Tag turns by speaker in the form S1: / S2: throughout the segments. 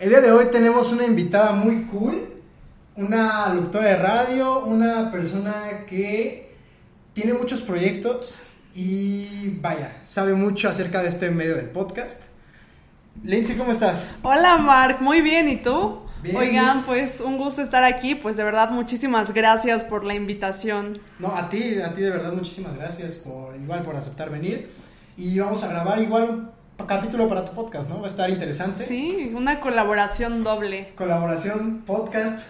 S1: El día de hoy tenemos una invitada muy cool, una locutora de radio, una persona que tiene muchos proyectos y vaya, sabe mucho acerca de este medio del podcast. Lindsay, ¿cómo estás?
S2: Hola Mark, muy bien, ¿y tú?
S1: Bien,
S2: Oigan,
S1: bien.
S2: pues un gusto estar aquí, pues de verdad muchísimas gracias por la invitación.
S1: No, a ti, a ti de verdad muchísimas gracias por igual por aceptar venir y vamos a grabar igual un capítulo para tu podcast, ¿no? Va a estar interesante.
S2: Sí, una colaboración doble.
S1: colaboración, podcast,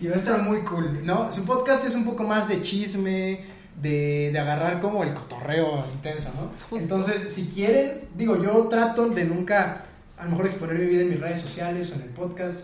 S1: y va a estar muy cool, ¿no? Su podcast es un poco más de chisme, de, de agarrar como el cotorreo intenso, ¿no?
S2: Justo.
S1: Entonces, si quieren, digo, yo trato de nunca, a lo mejor exponer mi vida en mis redes sociales o en el podcast,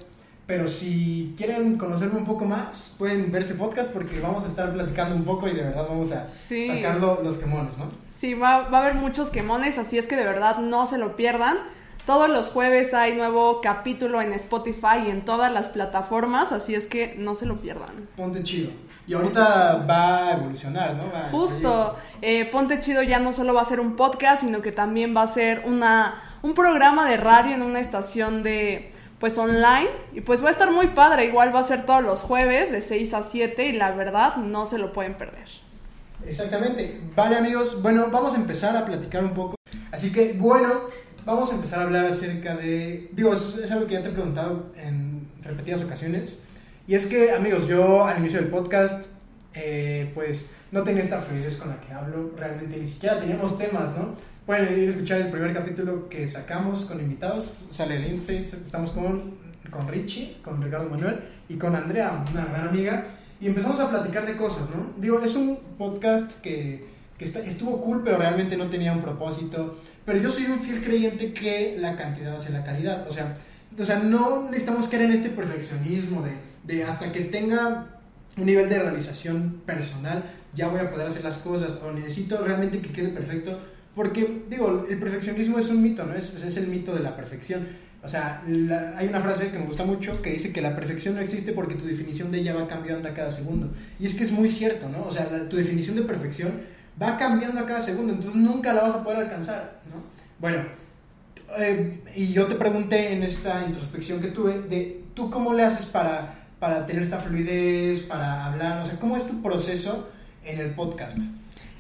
S1: pero si quieren conocerme un poco más, pueden ver ese podcast porque vamos a estar platicando un poco y de verdad vamos a
S2: Sí.
S1: sacar lo- los quemones, ¿no?
S2: Sí, va, va a haber muchos quemones, así es que de verdad no se lo pierdan. Todos los jueves hay nuevo capítulo en Spotify y en todas las plataformas, así es que no se lo pierdan.
S1: Ponte chido. Y ahorita va a evolucionar, ¿no? Va-
S2: Justo, eh, Ponte Chido ya no solo va a ser un podcast, sino que también va a ser una, un programa de radio en una estación de, pues online, y pues va a estar muy padre, igual va a ser todos los jueves de 6 a 7 y la verdad no se lo pueden perder.
S1: Exactamente. Vale amigos, bueno, vamos a empezar a platicar un poco. Así que, bueno, vamos a empezar a hablar acerca de... Digo, es, algo que ya te he preguntado en repetidas ocasiones. Y es que, amigos, yo al inicio del podcast, eh, pues no tenía esta fluidez con la que hablo. Realmente ni siquiera teníamos temas, ¿no? Pueden ir a escuchar el primer capítulo que sacamos con invitados. Sale Lindsay, estamos con, con Richie, con Ricardo Manuel y con Andrea, una gran amiga. Y empezamos a platicar de cosas, ¿no? Digo, es un podcast que, que está- estuvo cool, pero realmente no tenía un propósito. Pero yo soy un fiel creyente que la cantidad hace la calidad. O sea, o sea no necesitamos caer en este perfeccionismo de, de hasta que tenga un nivel de realización personal, ya voy a poder hacer las cosas. O necesito realmente que quede perfecto. Porque, digo, el perfeccionismo es un mito, ¿no? Es, es el mito de la perfección. O sea, hay una frase que me gusta mucho que dice que la perfección no existe porque tu definición de ella va cambiando a cada segundo. Y es que es muy cierto, ¿no? O sea, tu definición de perfección va cambiando a cada segundo, entonces nunca la vas a poder alcanzar, ¿no? Bueno, eh, y yo te pregunté en esta introspección que tuve de tú cómo le haces para, para tener esta fluidez, para hablar, o sea, ¿cómo es tu proceso en el podcast?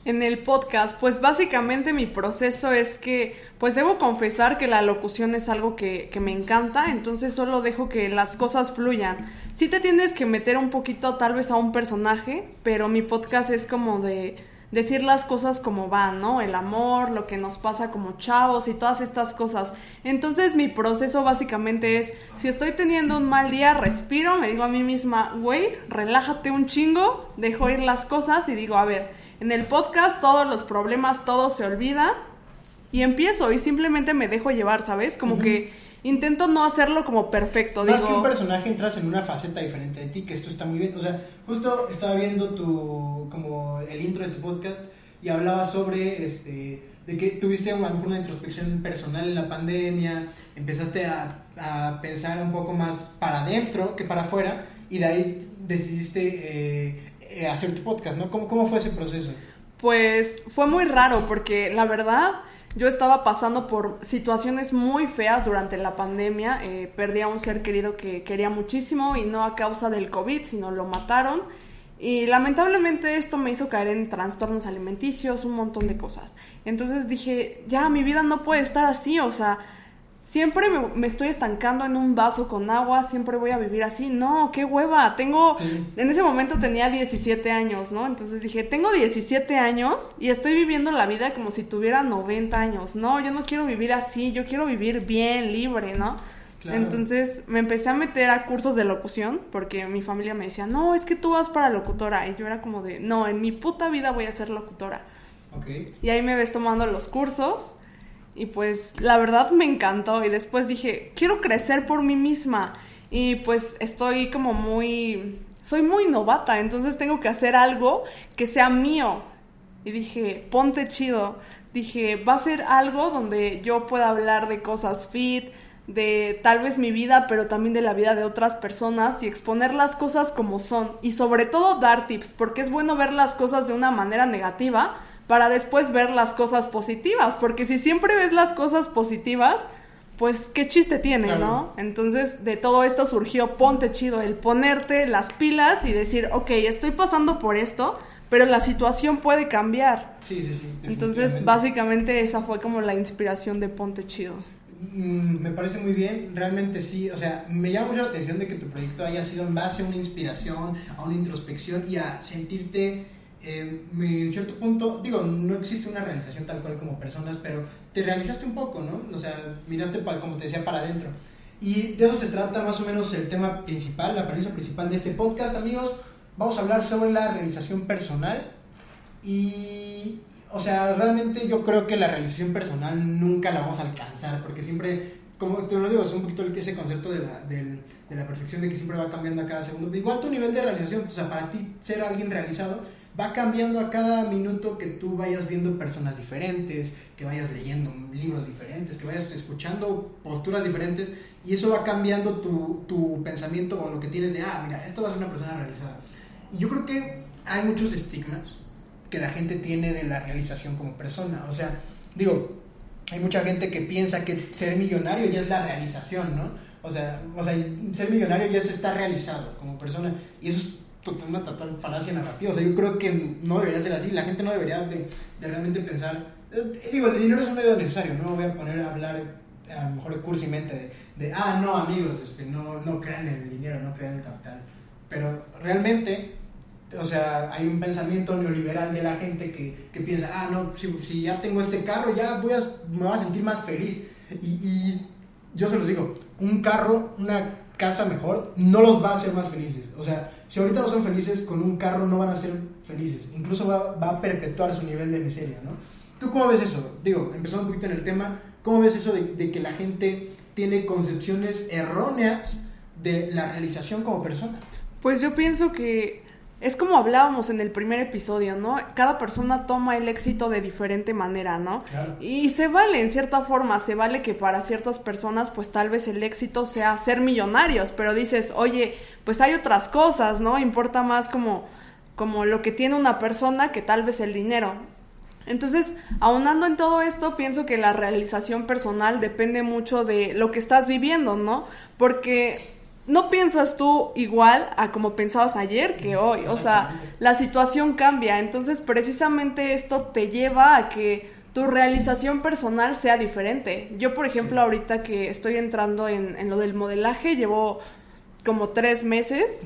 S2: En el podcast, pues básicamente mi proceso es que, pues debo confesar que la locución es algo que, me encanta, entonces solo dejo que las cosas fluyan. Sí te tienes que meter un poquito tal vez a un personaje, pero mi podcast es como de decir las cosas como van, ¿no? El amor, lo que nos pasa como chavos y todas estas cosas. Entonces mi proceso básicamente es, si estoy teniendo un mal día, respiro, me digo a mí misma, güey, relájate un chingo, dejo ir las cosas y digo, a ver, en el podcast todos los problemas, todo se olvida y empiezo y simplemente me dejo llevar, ¿sabes? Como que intento no hacerlo como perfecto,
S1: Más que
S2: digo,
S1: un personaje entras en una faceta diferente de ti, que esto está muy bien. O sea, justo estaba viendo tu, como el intro de tu podcast y hablaba sobre, este, de que tuviste una, una introspección personal en la pandemia, empezaste a, a pensar un poco más para adentro que para afuera y de ahí decidiste eh, eh, hacer tu podcast, ¿no? ¿Cómo, ¿Cómo fue ese proceso?
S2: Pues fue muy raro porque la verdad yo estaba pasando por situaciones muy feas durante la pandemia. Eh, perdí a un ser querido que quería muchísimo y no a causa del COVID, sino lo mataron. Y lamentablemente esto me hizo caer en trastornos alimenticios, un montón de cosas. Entonces dije, ya, mi vida no puede estar así, o sea, siempre me, me estoy estancando en un vaso con agua, siempre voy a vivir así. No, qué hueva, tengo,
S1: Sí.
S2: en ese momento tenía 17 años, ¿no? Entonces dije, tengo 17 años y estoy viviendo la vida como si tuviera 90 años. No, yo no quiero vivir así, yo quiero vivir bien, libre, ¿no?
S1: Claro.
S2: Entonces me empecé a meter a cursos de locución porque mi familia me decía, no, es que tú vas para locutora. Y yo era como de, no, en mi puta vida voy a ser locutora. Y ahí me ves tomando los cursos y pues la verdad me encantó y después dije, quiero crecer por mí misma y pues estoy como muy, soy muy novata, entonces tengo que hacer algo que sea mío. Y dije, ponte chido. Dije, va a ser algo donde yo pueda hablar de cosas fit, de tal vez mi vida, pero también de la vida de otras personas y exponer las cosas como son. Y sobre todo dar tips, porque es bueno ver las cosas de una manera negativa para después ver las cosas positivas, porque si siempre ves las cosas positivas, pues qué chiste tiene,
S1: Claro.
S2: ¿no? Entonces de todo esto surgió Ponte Chido, el ponerte las pilas y decir, ok, estoy pasando por esto, pero la situación puede cambiar.
S1: Sí, sí, sí.
S2: Entonces, básicamente esa fue como la inspiración de Ponte Chido.
S1: Mm, me parece muy bien, realmente sí, o sea, me llama mucho la atención de que tu proyecto haya sido en base a una inspiración, a una introspección y a sentirte eh, en cierto punto, digo, no existe una realización tal cual como personas, pero te realizaste un poco, ¿no? O sea, miraste, pa- como te decía, para adentro. Y de eso se trata más o menos el tema principal, la premisa principal de este podcast, amigos. Vamos a hablar sobre la realización personal y, o sea, realmente yo creo que la realización personal nunca la vamos a alcanzar, porque siempre, como te lo digo, es un poquito ese concepto de la, del- de la perfección, de que siempre va cambiando a cada segundo. Igual tu nivel de realización, o sea, para ti ser alguien realizado, va cambiando a cada minuto que tú vayas viendo personas diferentes, que vayas leyendo libros diferentes, que vayas escuchando posturas diferentes, y eso va cambiando tu, tu pensamiento o lo que tienes de, ah, mira, esto va a ser una persona realizada. Y yo creo que hay muchos estigmas que la gente tiene de la realización como persona. O sea, digo, hay mucha gente que piensa que ser millonario ya es la realización, ¿no? O sea, o sea ser millonario ya es estar realizado como persona. Y eso es una total falacia narrativa. O sea, yo creo que no debería ser así. La gente no debería de, de realmente pensar... eh, digo, el dinero es un medio necesario. No me voy a poner a hablar a lo mejor cursimente de, de, ah, no, amigos, este, no, no crean en el dinero, no crean en el capital. Pero realmente o sea, hay un pensamiento neoliberal de la gente que, que piensa, ah, no, si, si ya tengo este carro, ya voy a, me voy a sentir más feliz. Y, y yo se los digo, un carro, una casa mejor, no los va a hacer más felices. O sea, si ahorita no son felices, con un carro no van a ser felices. Incluso va, va a perpetuar su nivel de miseria, ¿no? ¿Tú cómo ves eso? Digo, empezando un poquito en el tema, ¿cómo ves eso de, de que la gente tiene concepciones erróneas de la realización como persona?
S2: Pues yo pienso que es como hablábamos en el primer episodio, ¿no? Cada persona toma el éxito de diferente manera, ¿no?
S1: Claro.
S2: Y se vale en cierta forma, se vale que para ciertas personas pues tal vez el éxito sea ser millonarios, pero dices, oye, pues hay otras cosas, ¿no? Importa más como, como lo que tiene una persona que tal vez el dinero. Entonces, aunando en todo esto, pienso que la realización personal depende mucho de lo que estás viviendo, ¿no? Porque no piensas tú igual a como pensabas ayer que hoy. O sea, la situación cambia. Entonces, precisamente esto te lleva a que tu realización personal sea diferente. Yo, por ejemplo, ahorita que estoy entrando en, en lo del modelaje, llevo como tres meses.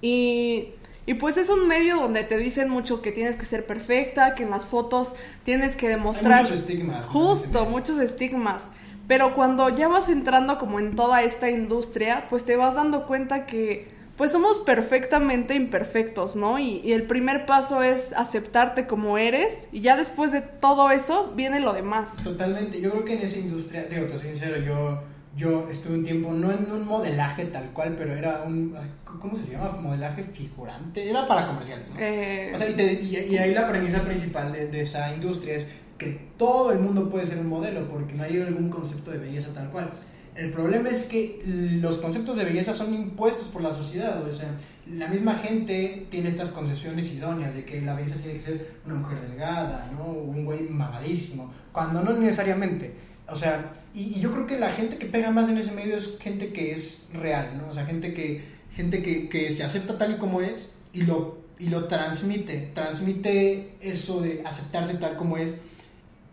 S2: Y, y pues es un medio donde te dicen mucho que tienes que ser perfecta, que en las fotos tienes que demostrar...
S1: muchos estigmas.
S2: Justo, muchos estigmas. Pero cuando ya vas entrando como en toda esta industria, pues te vas dando cuenta que pues somos perfectamente imperfectos, ¿no? Y, y el primer paso es aceptarte como eres y ya después de todo eso viene lo demás.
S1: Totalmente, yo creo que en esa industria, digo, te soy sincero, yo, yo estuve un tiempo, no en un modelaje tal cual, pero era un, ¿cómo se llama? Modelaje figurante, era para comerciales, ¿no?
S2: Eh,
S1: O sea, y, te- y- y ahí la premisa principal de, de esa industria es que todo el mundo puede ser un modelo, porque no hay algún concepto de belleza tal cual. El problema es que los conceptos de belleza son impuestos por la sociedad, o sea, la misma gente tiene estas concepciones idóneas de que la belleza tiene que ser una mujer delgada, ¿no? Un güey mamadísimo, cuando no necesariamente. O sea, y, y yo creo que la gente que pega más en ese medio es gente que es real, ¿no? O sea, gente que, gente que, que se acepta tal y como es y lo, y lo transmite, transmite eso de aceptarse tal como es,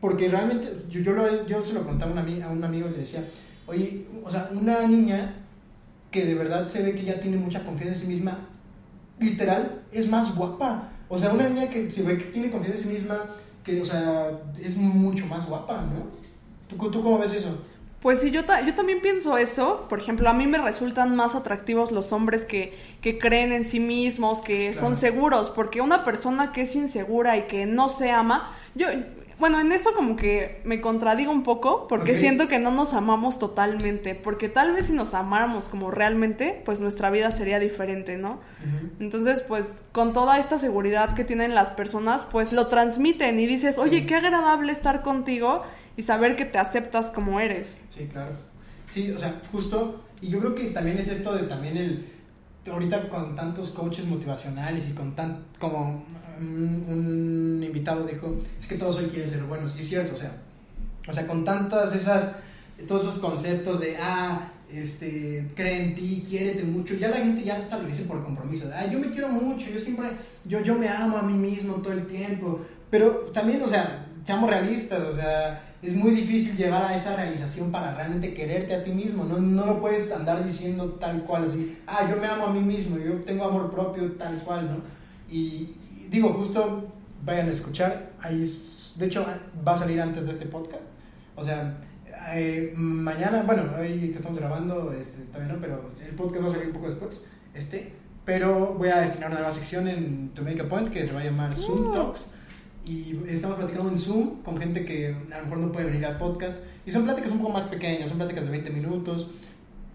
S1: porque realmente yo, yo, lo, yo se lo preguntaba a un, a un amigo y le decía, oye, o sea, una niña que de verdad se ve que ya tiene mucha confianza en sí misma, literal, es más guapa. O sea, una niña que se ve que tiene confianza en sí misma, que, o sea, es mucho más guapa, ¿no? ¿Tú, tú cómo ves eso?
S2: Pues sí, yo, ta- yo también pienso eso. Por ejemplo, a mí me resultan más atractivos los hombres que, que creen en sí mismos, que
S1: Claro.
S2: son seguros, porque una persona que es insegura y que no se ama, yo, bueno, en eso como que me contradigo un poco, porque siento que no nos amamos totalmente, porque tal vez si nos amáramos como realmente, pues nuestra vida sería diferente, ¿no? Entonces, pues con toda esta seguridad que tienen las personas, pues lo transmiten y dices, oye,
S1: Sí.
S2: qué agradable estar contigo y saber que te aceptas como eres.
S1: Sí, claro. Sí, o sea, justo, y yo creo que también es esto de también el, ahorita con tantos coaches motivacionales y con tan, como un, invitado dijo, es que todos hoy quieren ser buenos, y es cierto, o sea, o sea, con tantas esas, todos esos conceptos de, ah, este, cree en ti, quiérete mucho, ya la gente ya hasta lo dice por compromiso, ah, yo me quiero mucho, yo siempre, yo, yo me amo a mí mismo todo el tiempo, pero también, o sea, seamos realistas, o sea, es muy difícil llegar a esa realización para realmente quererte a ti mismo, no, no lo puedes andar diciendo tal cual, así, ah, yo me amo a mí mismo, yo tengo amor propio tal cual, ¿no? Y digo, justo vayan a escuchar, ahí es- de hecho va a salir antes de este podcast, o sea, eh, mañana, bueno, hoy que estamos grabando, este, todavía no, pero el podcast va a salir un poco después, este, pero voy a destinar una nueva sección en To Make a Point que se va a llamar Zoom
S2: Uh.
S1: Talks. Y estamos platicando en Zoom con gente que a lo mejor no puede venir al podcast. Y son pláticas un poco más pequeñas, son pláticas de 20 minutos.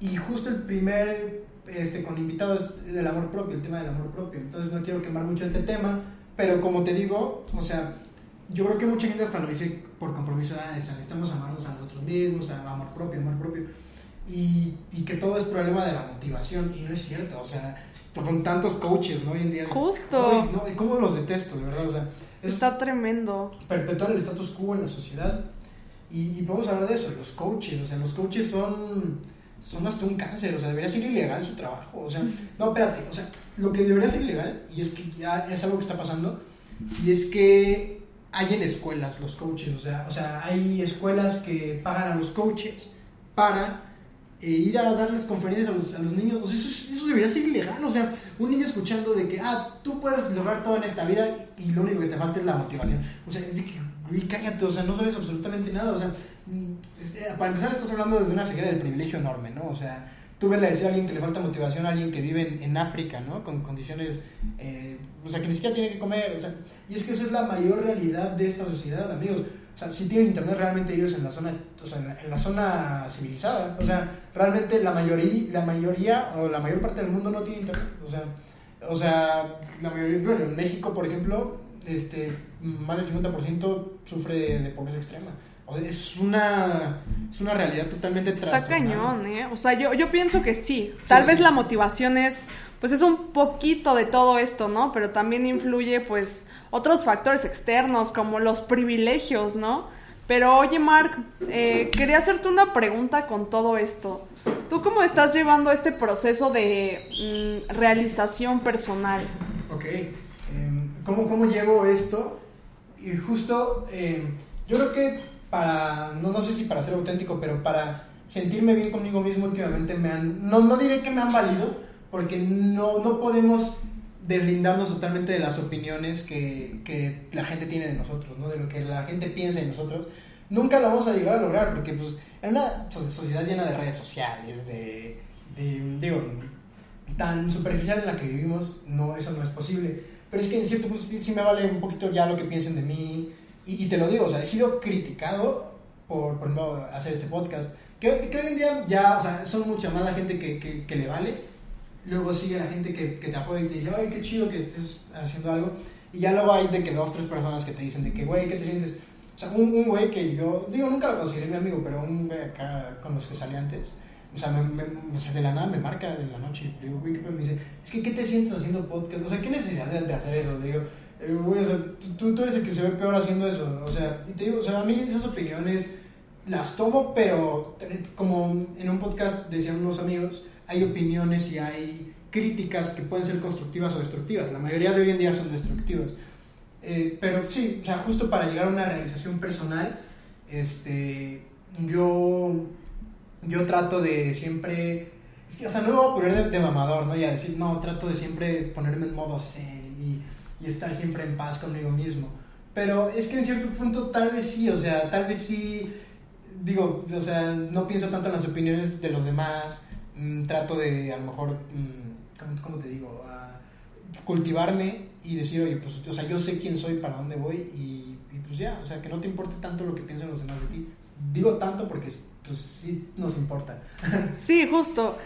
S1: Y justo el primer este con invitados del amor propio, el tema del amor propio. Entonces no quiero quemar mucho este tema, pero como te digo, o sea, yo creo que mucha gente hasta lo dice por compromiso, ah, necesitamos amarnos a nosotros mismos, a- amor propio, amor propio. Y, y que todo es problema de la motivación, y no es cierto, o sea, con tantos coaches, ¿no? Hoy en día.
S2: Justo.
S1: No, y cómo los detesto, de verdad, o sea, es
S2: Está tremendo.
S1: perpetuar el status quo en la sociedad. Y, y podemos hablar de eso, los coaches, o sea, los coaches son, son hasta un cáncer, o sea, debería ser ilegal su trabajo, o sea, no, espérate, o sea, lo que debería ser ilegal, y es que ya es algo que está pasando, y es que hay en escuelas los coaches, o sea, o sea hay escuelas que pagan a los coaches para eh, ir a darles conferencias a los, a los niños, o sea, eso, es- eso debería ser ilegal, o sea, un niño escuchando de que, ah, tú puedes lograr todo en esta vida y lo único que te falta es la motivación, o sea, es de que, güey, cállate, o sea, no sabes absolutamente nada, o sea, mm, es- eh, para empezar estás hablando desde una ceguera del privilegio enorme, ¿no? O sea, tú a decir a alguien que le falta motivación a alguien que vive en, en África, ¿no? Con condiciones, eh, o sea, que ni siquiera tiene que comer, o sea, y es que esa es la mayor realidad de esta sociedad, amigos. O sea, si tienes internet, realmente vives en la zona, o sea, en la, en la zona civilizada. O sea, realmente la mayoría, la mayoría o la mayor parte del mundo no tiene internet. O sea, o sea, la mayoría, bueno, en México, por ejemplo, este, más del 50% sufre de pobreza extrema. Es una, es una realidad totalmente
S2: Está cañón, ¿eh? O sea, yo, yo pienso que sí. Tal
S1: Sí,
S2: vez
S1: sí.
S2: la motivación es, pues es un poquito de todo esto, ¿no? Pero también influye, pues, otros factores externos, como los privilegios, ¿no? Pero oye, Mark, eh, quería hacerte una pregunta con todo esto. ¿Tú cómo estás llevando este proceso de mm, realización personal?
S1: Ok, em, ¿cómo, ¿cómo llevo esto? Y justo, em, yo creo que para, no, no sé si para ser auténtico, pero para sentirme bien conmigo mismo últimamente me han, no, no diré que me han valido, porque no, no podemos deslindarnos totalmente de las opiniones que, que la gente tiene de nosotros, ¿no? de lo que la gente piensa de nosotros. Nunca lo vamos a llegar a lograr, porque pues en una so- sociedad llena de redes sociales, de, de digo, tan superficial en la que vivimos, no, eso no es posible. Pero es que en cierto punto sí, sí me vale un poquito ya lo que piensen de mí. Y, y te lo digo, o sea, he sido criticado por, por no hacer este podcast. Que, que hoy en día ya, o sea, son mucha más la gente que, que, que le vale. Luego sigue la gente que, te apoya y te dice, ay, qué chido que estés haciendo algo. Y ya luego hay de que dos, tres personas que te dicen de que, güey, ¿qué te sientes? O sea, un, un güey que yo, digo, nunca lo consideré mi amigo, pero un güey acá con los que salí antes, o sea, me, me- o sea, de la nada me marca de la noche. Le digo, güey, ¿qué? Me dice, es que, ¿qué te sientes haciendo podcast? O sea, ¿qué necesidad de hacer eso? Le digo, eh, güey, o sea, tú, tú eres el que se ve peor haciendo eso. O sea, y te digo, o sea, a mí esas opiniones las tomo, pero te- como en un podcast decían unos amigos, hay opiniones y hay críticas que pueden ser constructivas o destructivas. La mayoría de hoy en día son destructivas. Eh, pero sí, o sea, justo para llegar a una realización personal, este, yo, yo trato de siempre, es que, o sea, no me voy a poner de, de mamador, ¿no? Y a decir, no, trato de siempre ponerme en modo zen y, y estar siempre en paz conmigo mismo. Pero es que en cierto punto tal vez sí, o sea, tal vez sí, digo, o sea, no pienso tanto en las opiniones de los demás, mm, trato de a lo mejor, mm, ¿cómo, cómo te digo? Cultivarme y decir, oye, pues, o sea, yo sé quién soy, para dónde voy y, y, pues ya, o sea, que no te importe tanto lo que piensan los demás de ti. Digo tanto porque, pues sí nos importa.
S2: Sí, justo.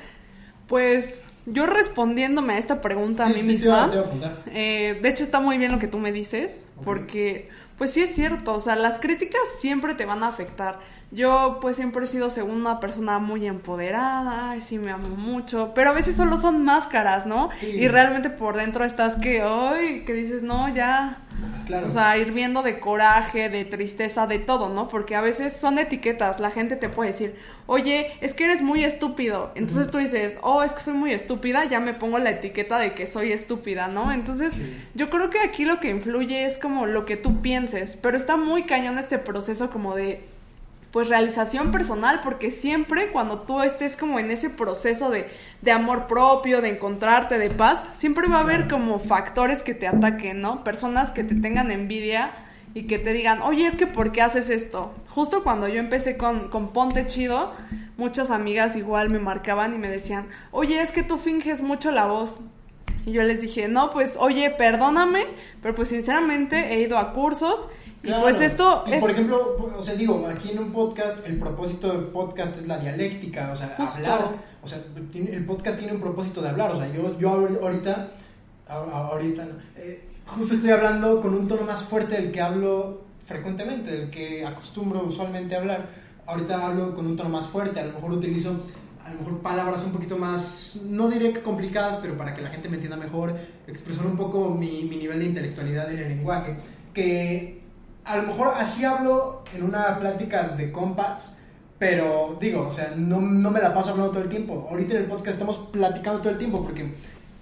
S2: Pues yo respondiéndome a esta pregunta a mí
S1: te- te iba-
S2: misma,
S1: te iba a apuntar.
S2: eh, de hecho está muy bien lo que tú me dices, porque pues sí es cierto, o sea, las críticas siempre te van a afectar. Yo pues siempre he sido según una persona muy empoderada, y sí me amo mucho, pero a veces solo son máscaras, ¿no?
S1: Sí.
S2: Y realmente por dentro estás que, ay, que dices, no, ya,
S1: Claro.
S2: o sea, hirviendo de coraje, de tristeza, de todo, ¿no? Porque a veces son etiquetas. La gente te puede decir, oye, es que eres muy estúpido. Entonces tú dices, oh, es que soy muy estúpida, ya me pongo la etiqueta de que soy estúpida, ¿no? Entonces yo creo que aquí lo que influye es como lo que tú pienses. Pero está muy cañón este proceso como de pues realización personal, porque siempre cuando tú estés como en ese proceso de, de amor propio, de encontrarte, de paz, siempre va a haber como factores que te ataquen, ¿no? Personas que te tengan envidia y que te digan, oye, es que ¿por qué haces esto? Justo cuando yo empecé con, con Ponte Chido, muchas amigas igual me marcaban y me decían, oye, es que tú finges mucho la voz. Y yo les dije, no, pues, oye, perdóname, pero pues sinceramente he ido a cursos y
S1: Claro.
S2: pues esto
S1: Y,
S2: es...
S1: Por ejemplo, o sea, digo, aquí en un podcast, el propósito del podcast es la dialéctica, o sea,
S2: Justo.
S1: hablar. O sea, el podcast tiene un propósito de hablar. O sea, yo, yo ahor- ahorita, ahorita, no, eh, justo estoy hablando con un tono más fuerte del que hablo frecuentemente, del que acostumbro usualmente a hablar. Ahorita hablo con un tono más fuerte, a lo mejor utilizo a lo mejor palabras un poquito más, no diré que complicadas, pero para que la gente me entienda mejor, expresar un poco mi, mi nivel de intelectualidad en el lenguaje, que a lo mejor así hablo en una plática de compas, pero digo, o sea, no, no me la paso hablando todo el tiempo. Ahorita en el podcast estamos platicando todo el tiempo porque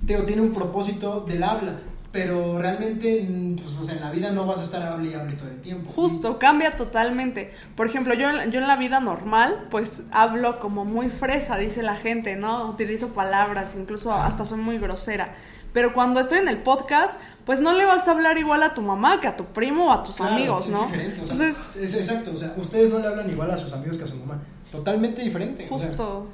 S1: Teo tiene un propósito del habla, pero realmente, pues, o sea, en la vida no vas a estar hable y hable todo el tiempo.
S2: Justo, cambia totalmente. Por ejemplo, yo, yo en la vida normal, pues hablo como muy fresa, dice la gente, ¿no? Utilizo palabras, incluso hasta soy muy grosera. Pero cuando estoy en el podcast, pues no le vas a hablar igual a tu mamá que a tu primo o a tus
S1: Claro,
S2: amigos, ¿no?
S1: Es diferente, o sea,
S2: Entonces,
S1: es exacto, o sea, ustedes no le hablan igual a sus amigos que a su mamá. Totalmente diferente. o sea,
S2: Justo.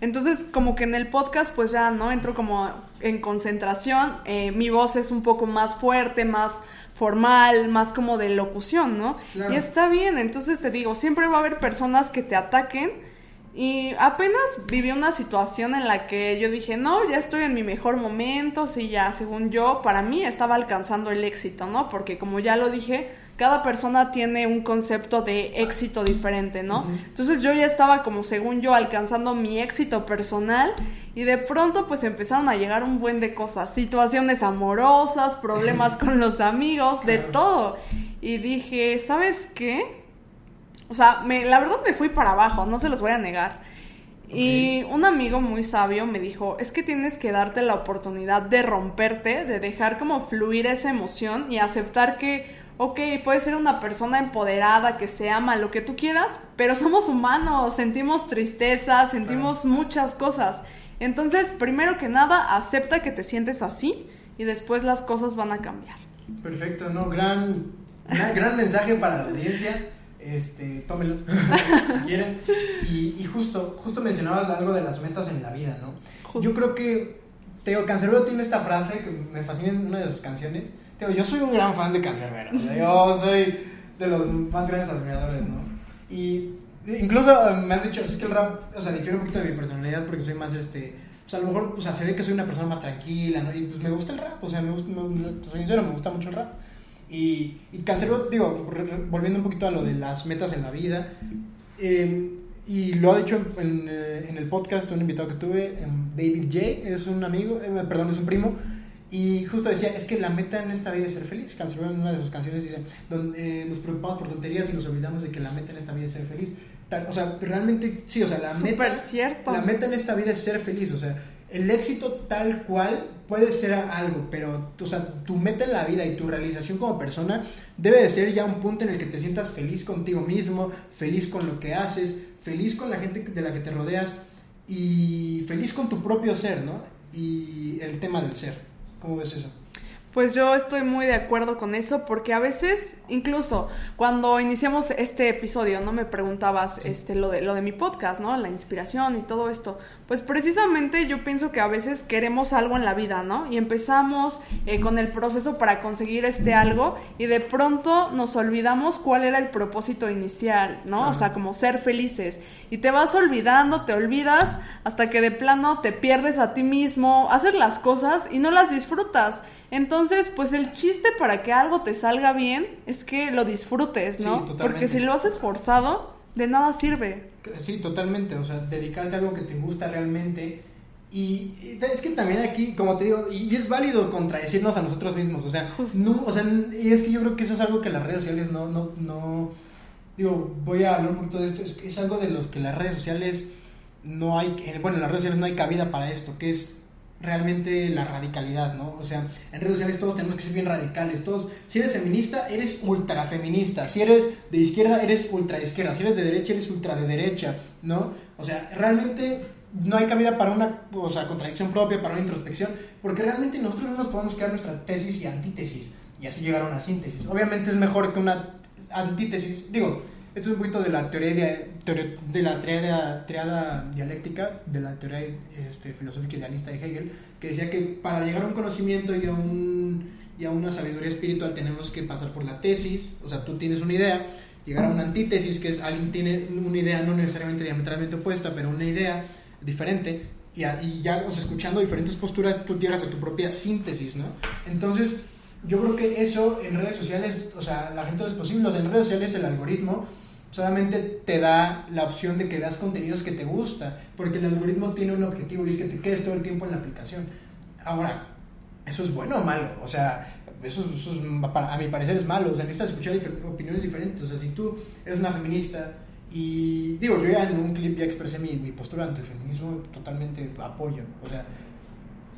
S2: Entonces, como que en el podcast, pues ya, ¿no? Entro como en concentración. eh, mi voz es un poco más fuerte, más formal, más como de locución, ¿no?
S1: Claro.
S2: Y está bien. Entonces te digo, siempre va a haber personas que te ataquen. Y apenas viví una situación en la que yo dije, no, ya estoy en mi mejor momento, sí, ya, según yo, para mí estaba alcanzando el éxito, ¿no? Porque como ya lo dije, cada persona tiene un concepto de éxito diferente, ¿no? Entonces yo ya estaba como, según yo, alcanzando mi éxito personal y de pronto pues empezaron a llegar un buen de cosas, situaciones amorosas, problemas con los amigos, de todo. Y dije, ¿sabes qué? O sea, me, la verdad me fui para abajo, no se los voy a negar. Y un amigo muy sabio me dijo, es que tienes que darte la oportunidad de romperte, de dejar como fluir esa emoción y aceptar que, ok, puedes ser una persona empoderada, que se ama, lo que tú quieras, pero somos humanos, sentimos tristeza, sentimos muchas cosas. Entonces, primero que nada, acepta que te sientes así y después las cosas van a cambiar.
S1: Perfecto, no, gran, gran, gran mensaje para la audiencia. Este, tómelo si quieren. Y, y justo, justo mencionabas algo de las metas en la vida, ¿no?
S2: Justo.
S1: Yo creo que Teo Cancerbero tiene esta frase que me fascina en una de sus canciones. Teo, yo soy un gran fan de Cancerbero. yo soy de los más grandes admiradores, ¿no? Y incluso eh, me han dicho, es que el rap, o sea, difiere un poquito de mi personalidad porque soy más este. Pues a lo mejor, o sea, se ve que soy una persona más tranquila, ¿no? Y pues me gusta el rap, o sea, me gusta, me- soy sincero, me gusta mucho el rap. Y, y Cancerbero, digo, volviendo un poquito a lo de las metas en la vida, eh, y lo ha dicho en, en, eh, en el podcast un invitado que tuve, em, David J, es un amigo, eh, perdón, es un primo, y justo decía, es que la meta en esta vida es ser feliz. Cancerbero en una de sus canciones dice, donde eh, nos preocupamos por tonterías y nos olvidamos de que la meta en esta vida es ser feliz. Tal- o sea, realmente, sí, o sea, la meta...
S2: cierto.
S1: La meta en esta vida es ser feliz, o sea, el éxito tal cual puede ser algo, pero o sea, tu meta en la vida y tu realización como persona debe de ser ya un punto en el que te sientas feliz contigo mismo, feliz con lo que haces, feliz con la gente de la que te rodeas y feliz con tu propio ser, ¿no? Y el tema del ser, ¿cómo ves eso?
S2: Pues yo estoy muy de acuerdo con eso porque a veces, incluso cuando iniciamos este episodio, ¿no? Me preguntabas este, lo, de, lo de mi podcast, ¿no? La inspiración y todo esto. Pues precisamente yo pienso que a veces queremos algo en la vida, ¿no? Y empezamos eh, con el proceso para conseguir este algo y de pronto nos olvidamos cuál era el propósito inicial, ¿no? O sea, como ser felices. Y te vas olvidando, te olvidas hasta que de plano te pierdes a ti mismo, haces las cosas y no las disfrutas. Entonces, pues el chiste para que algo te salga bien es que lo disfrutes,
S1: Sí,
S2: ¿no?
S1: totalmente.
S2: Porque si lo haces forzado, de nada sirve.
S1: Sí, totalmente, o sea, dedicarte a algo que te gusta realmente. Y, es que también aquí, como te digo, y, es válido contradecirnos a nosotros mismos, o sea,
S2: Justo.
S1: no, o sea, y es que yo creo que eso es algo que las redes sociales no, no, no, digo, voy a hablar un poquito de esto, es, es algo de los que las redes sociales no hay, bueno, en las redes sociales no hay cabida para esto, que es realmente la radicalidad, ¿no? O sea, en redes sociales todos tenemos que ser bien radicales, todos, si eres feminista, eres ultra feminista, si eres de izquierda, eres ultra izquierda, si eres de derecha, eres ultra de derecha, ¿no? O sea, realmente no hay cabida para una, o sea, contradicción propia, para una introspección, porque realmente nosotros no nos podemos crear nuestra tesis y antítesis, y así llegar a una síntesis. Obviamente es mejor que una antítesis, digo, esto es un poquito de la teoría de, de la triada, triada dialéctica, de la teoría este, filosófica idealista de Hegel, que decía que para llegar a un conocimiento y a, un, y a una sabiduría espiritual tenemos que pasar por la tesis, o sea, tú tienes una idea, llegar a una antítesis, que es alguien tiene una idea no necesariamente diametralmente opuesta, pero una idea diferente, y, a- y ya, o sea, escuchando diferentes posturas, tú llegas a tu propia síntesis, ¿no? Entonces, yo creo que eso en redes sociales, o sea, la gente no es posible, o sea, en redes sociales el algoritmo solamente te da la opción de que veas contenidos que te gusta, porque el algoritmo tiene un objetivo y es que te quedes todo el tiempo en la aplicación. Ahora, ¿eso es bueno o malo? O sea, eso, a mi parecer es malo, o sea, necesitas escuchar difer- opiniones diferentes, o sea, si tú eres una feminista y digo, yo ya en un clip ya expresé mi, mi postura ante el feminismo, totalmente apoyo, o sea,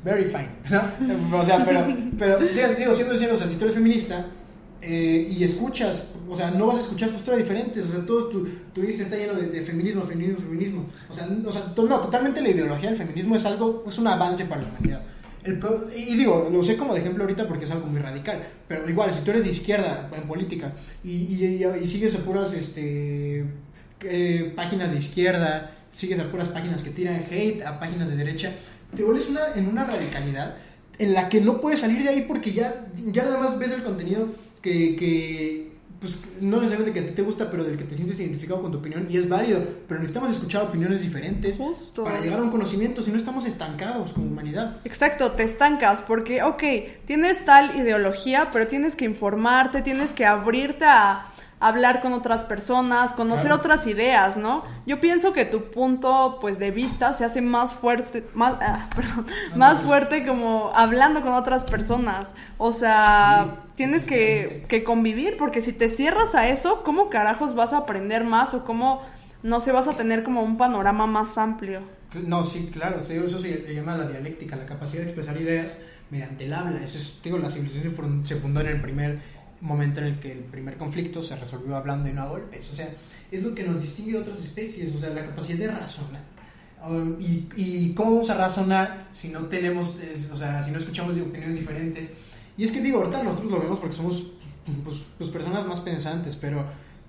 S1: very fine, ¿no? O sea, pero, pero digo, siendo sincero, o sea, si tú eres feminista eh, y escuchas, o sea, no vas a escuchar posturas diferentes, o sea, todo tu, tu está lleno de, feminismo, feminismo, feminismo, o sea, o sea, no, totalmente la ideología del feminismo es algo, es un avance para la humanidad. El y digo, lo usé como de ejemplo ahorita porque es algo muy radical, pero igual, si tú eres de izquierda en política y, y, y- y sigues a puras este, eh, páginas de izquierda, sigues a puras páginas que tiran hate, a páginas de derecha, te vuelves una, en una radicalidad en la que no puedes salir de ahí porque ya, ya nada más ves el contenido que, que pues, no necesariamente que a ti te gusta, pero del que te sientes identificado con tu opinión y es válido, pero necesitamos escuchar opiniones diferentes
S2: Justo.
S1: para llegar a un conocimiento, si no estamos estancados como humanidad.
S2: Exacto, te estancas porque, ok, tienes tal ideología, pero tienes que informarte, tienes que abrirte a hablar con otras personas, conocer
S1: Claro.
S2: otras ideas, ¿no? Yo pienso que tu punto, pues, de vista se hace más fuerte, más, ah, perdón, más fuerte como hablando con otras personas. O sea, tienes que, que convivir, porque si te cierras a eso, ¿cómo carajos vas a aprender más o cómo, no sé, vas a tener como un panorama más amplio?
S1: No, sí, claro, sí, eso se llama la dialéctica, la capacidad de expresar ideas mediante el habla. Eso es, digo, la civilización se se fundó en el primer momento en el que el primer conflicto se resolvió hablando y no a golpes. O sea, es lo que nos distingue de otras especies, o sea, la capacidad de razonar. Um, y, y cómo vamos a razonar si no tenemos, o sea, si no escuchamos opiniones diferentes? Y es que digo, ahorita nosotros lo vemos porque somos pues, pues, personas más pensantes, pero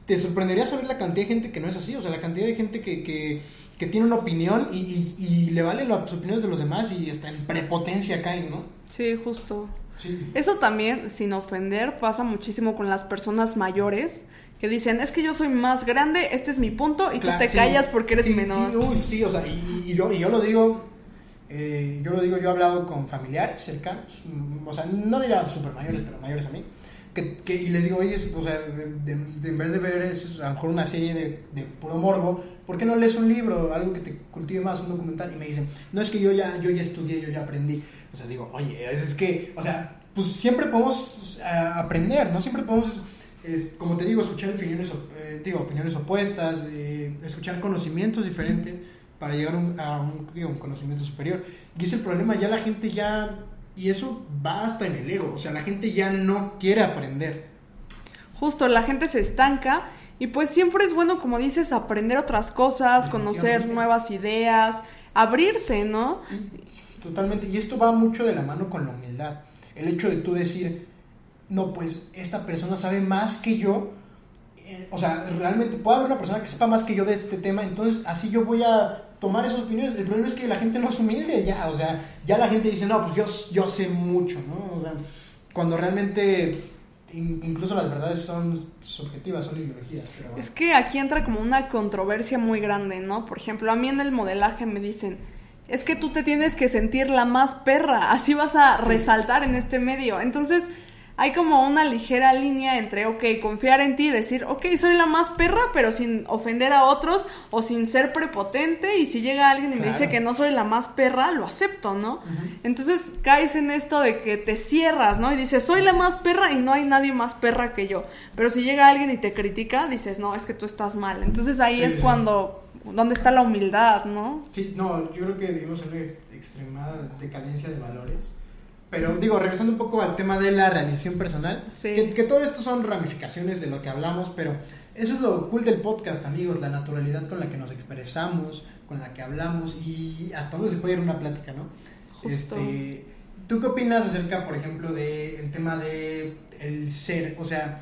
S1: te sorprendería saber la cantidad de gente que no es así, o sea, la cantidad de gente que, que, tiene una opinión y le valen las opiniones de los demás y hasta en prepotencia caen, ¿no?
S2: Sí, justo.
S1: Sí.
S2: Eso también, sin ofender, pasa muchísimo con las personas mayores que dicen, es que yo soy más grande, este es mi punto, y
S1: Claro,
S2: tú te
S1: sí.
S2: callas porque eres
S1: Sí,
S2: menor.
S1: Sí, uy, sí, o sea, y, y- yo, y yo lo digo, eh, yo lo digo, yo he hablado con familiares cercanos, o sea, no diría super mayores, pero mayores a mí, que, que- y les digo, oye, o sea, de- de- en vez de ver es a lo mejor una serie de, de puro morbo, ¿por qué no lees un libro, algo que te cultive más, un documental? Y me dicen, no, es que yo ya, yo ya estudié, yo ya aprendí. O sea, digo, oye, es, es que, o sea, pues siempre podemos eh, aprender, ¿no? Siempre podemos, como te digo, escuchar opiniones, op- eh, digo, opiniones opuestas, eh, escuchar conocimientos diferentes para llegar a un, a un, digo, un conocimiento superior. Y es el problema, ya la gente ya, y eso va hasta en el ego, o sea, la gente ya no quiere aprender.
S2: Justo, la gente se estanca y pues siempre es bueno, como dices, aprender otras cosas, conocer nuevas ideas, abrirse, ¿no?
S1: Totalmente, y esto va mucho de la mano con la humildad. El hecho de tú decir, no, pues esta persona sabe más que yo, eh, o sea, realmente puede haber una persona que sepa más que yo de este tema, entonces así yo voy a tomar esas opiniones. El problema es que la gente no es humilde ya, o sea, ya la gente dice, no, pues yo, yo sé mucho, ¿no? Cuando realmente in- incluso las verdades son subjetivas, son ideologías.
S2: Es que aquí entra como una controversia muy grande, ¿no? Por ejemplo, a mí en el modelaje me dicen, es que tú te tienes que sentir la más perra, así vas a resaltar en este medio. Entonces, hay como una ligera línea entre, ok, confiar en ti y decir, ok, soy la más perra, pero sin ofender a otros o sin ser prepotente. Y si llega alguien y me dice que no soy la más perra, lo acepto, ¿no? Entonces caes en esto de que te cierras, ¿no? Y dices, soy la más perra y no hay nadie más perra que yo. Pero si llega alguien y te critica, dices, no, es que tú estás mal. Entonces ahí
S1: Sí,
S2: es
S1: sí.
S2: cuando, ¿dónde está la humildad, no?
S1: Sí, no, yo creo que vivimos en una extremada decadencia de valores. Pero digo, regresando un poco al tema de la realización personal,
S2: Sí.
S1: que, que todo esto son ramificaciones de lo que hablamos, pero eso es lo cool del podcast, amigos, la naturalidad con la que nos expresamos, con la que hablamos y hasta dónde se puede ir una plática, ¿no?
S2: Justo.
S1: Este, ¿Tú qué opinas acerca, por ejemplo, del tema de el ser? O sea,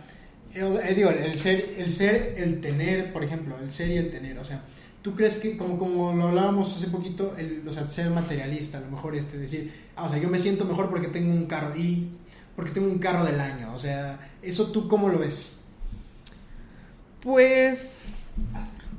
S1: el, eh, digo, el ser, el ser, el tener, por ejemplo, el ser y el tener, o sea, ¿tú crees que, como, como lo hablábamos hace poquito, el, o sea, ser materialista, a lo mejor este, decir, ah, o sea, yo me siento mejor porque tengo un carro y porque tengo un carro del año, o sea, ¿eso tú cómo lo ves?
S2: Pues